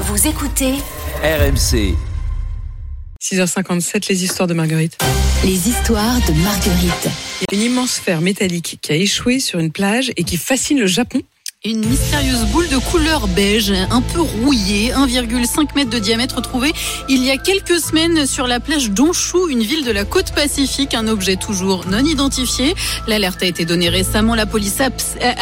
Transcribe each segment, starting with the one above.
Vous écoutez RMC. 6h57, les histoires de Marguerite. les histoires de Marguerite. Il y a une immense sphère métallique qui a échoué sur une plage et qui fascine le Japon. Une mystérieuse boule de couleur beige, un peu rouillée, 1,5 mètre de diamètre trouvée il y a quelques semaines sur la plage d'Honshu, une ville de la côte pacifique, un objet toujours non identifié. L'alerte a été donnée récemment, la police a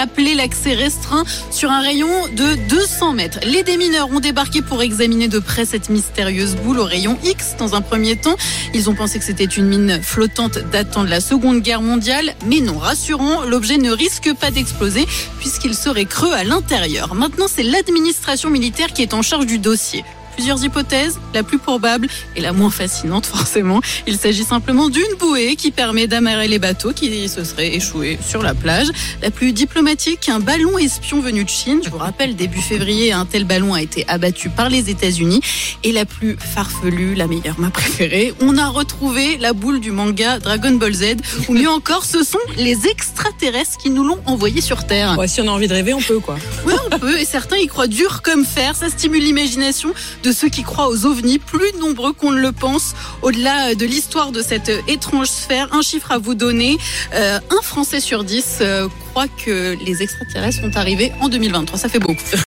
appelé l'accès restreint sur un rayon de 200 mètres. Les démineurs ont débarqué pour examiner de près cette mystérieuse boule au rayon X dans un premier temps. Ils ont pensé que c'était une mine flottante datant de la Seconde Guerre mondiale, mais non, rassurant, l'objet ne risque pas d'exploser puisqu'il serait creux à l'intérieur. Maintenant, c'est l'administration militaire qui est en charge du dossier plusieurs hypothèses. La plus probable et la moins fascinante forcément, il s'agit simplement d'une bouée qui permet d'amarrer les bateaux qui se seraient échoués sur la plage. La plus diplomatique, un ballon espion venu de Chine. Je vous rappelle, début février, un tel ballon a été abattu par les États-Unis. Et la plus farfelue, la meilleure, ma préférée, on a retrouvé la boule du manga Dragon Ball Z. Ou mieux encore, ce sont les extraterrestres qui nous l'ont envoyé sur Terre. Ouais, si on a envie de rêver, on peut quoi. Oui, on peut. Et certains y croient dur comme fer. Ça stimule l'imagination de ceux qui croient aux ovnis, plus nombreux qu'on ne le pense. Au-delà de l'histoire de cette étrange sphère, un chiffre à vous donner. Euh, un Français sur dix euh, croit que les extraterrestres sont arrivés en 2023. Ça fait beaucoup.